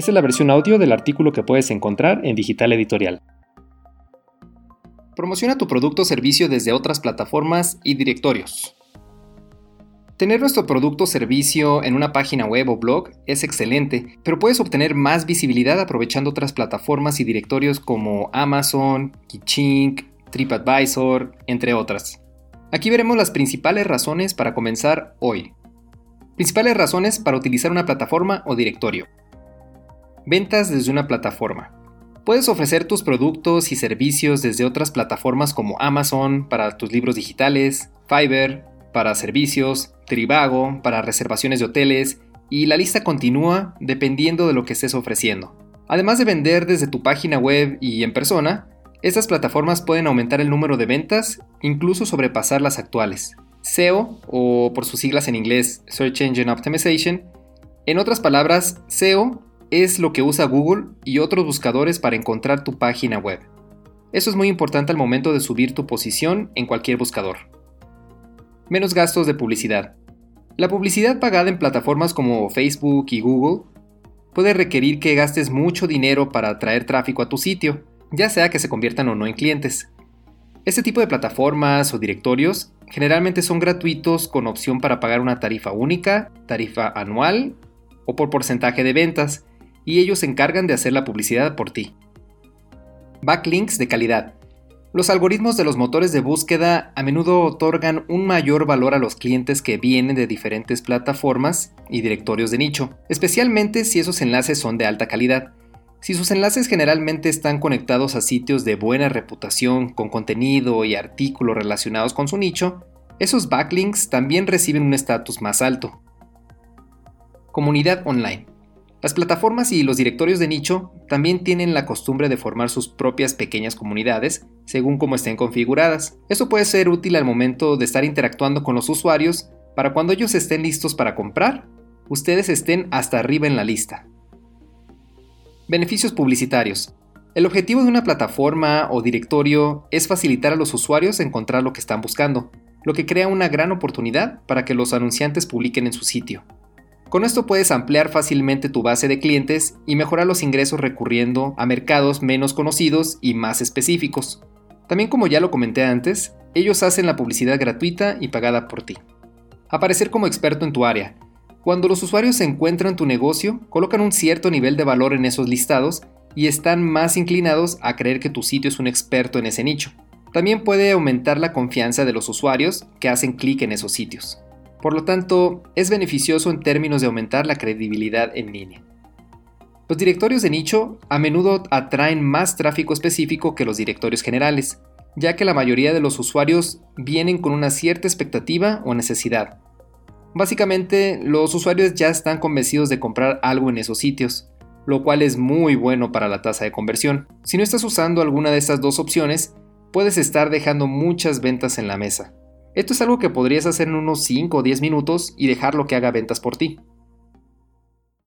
Esta es la versión audio del artículo que puedes encontrar en Digital Editorial. Promociona tu producto o servicio desde otras plataformas y directorios. Tener nuestro producto o servicio en una página web o blog es excelente, pero puedes obtener más visibilidad aprovechando otras plataformas y directorios como Amazon, Kichink, TripAdvisor, entre otras. Aquí veremos las principales razones para comenzar hoy. Principales razones para utilizar una plataforma o directorio. Ventas desde una plataforma. Puedes ofrecer tus productos y servicios desde otras plataformas como Amazon para tus libros digitales, Fiverr para servicios, Trivago para reservaciones de hoteles y la lista continúa dependiendo de lo que estés ofreciendo. Además de vender desde tu página web y en persona, estas plataformas pueden aumentar el número de ventas, incluso sobrepasar las actuales. SEO, o por sus siglas en inglés Search Engine Optimization, en otras palabras, SEO es lo que usa Google y otros buscadores para encontrar tu página web. Eso es muy importante al momento de subir tu posición en cualquier buscador. Menos gastos de publicidad. La publicidad pagada en plataformas como Facebook y Google puede requerir que gastes mucho dinero para atraer tráfico a tu sitio, ya sea que se conviertan o no en clientes. Este tipo de plataformas o directorios generalmente son gratuitos con opción para pagar una tarifa única, tarifa anual o por porcentaje de ventas, y ellos se encargan de hacer la publicidad por ti. Backlinks de calidad. Los algoritmos de los motores de búsqueda a menudo otorgan un mayor valor a los clientes que vienen de diferentes plataformas y directorios de nicho, especialmente si esos enlaces son de alta calidad. Si sus enlaces generalmente están conectados a sitios de buena reputación, con contenido y artículos relacionados con su nicho, esos backlinks también reciben un estatus más alto. Comunidad online. Las plataformas y los directorios de nicho también tienen la costumbre de formar sus propias pequeñas comunidades según cómo estén configuradas. Esto puede ser útil al momento de estar interactuando con los usuarios para cuando ellos estén listos para comprar, ustedes estén hasta arriba en la lista. Beneficios publicitarios. El objetivo de una plataforma o directorio es facilitar a los usuarios encontrar lo que están buscando, lo que crea una gran oportunidad para que los anunciantes publiquen en su sitio. Con esto puedes ampliar fácilmente tu base de clientes y mejorar los ingresos recurriendo a mercados menos conocidos y más específicos. También como ya lo comenté antes, ellos hacen la publicidad gratuita y pagada por ti. Aparecer como experto en tu área. Cuando los usuarios encuentran tu negocio, colocan un cierto nivel de valor en esos listados y están más inclinados a creer que tu sitio es un experto en ese nicho. También puede aumentar la confianza de los usuarios que hacen clic en esos sitios. Por lo tanto, es beneficioso en términos de aumentar la credibilidad en línea. Los directorios de nicho a menudo atraen más tráfico específico que los directorios generales, ya que la mayoría de los usuarios vienen con una cierta expectativa o necesidad. Básicamente, los usuarios ya están convencidos de comprar algo en esos sitios, lo cual es muy bueno para la tasa de conversión. Si no estás usando alguna de estas dos opciones, puedes estar dejando muchas ventas en la mesa. Esto es algo que podrías hacer en unos 5 o 10 minutos y dejarlo que haga ventas por ti.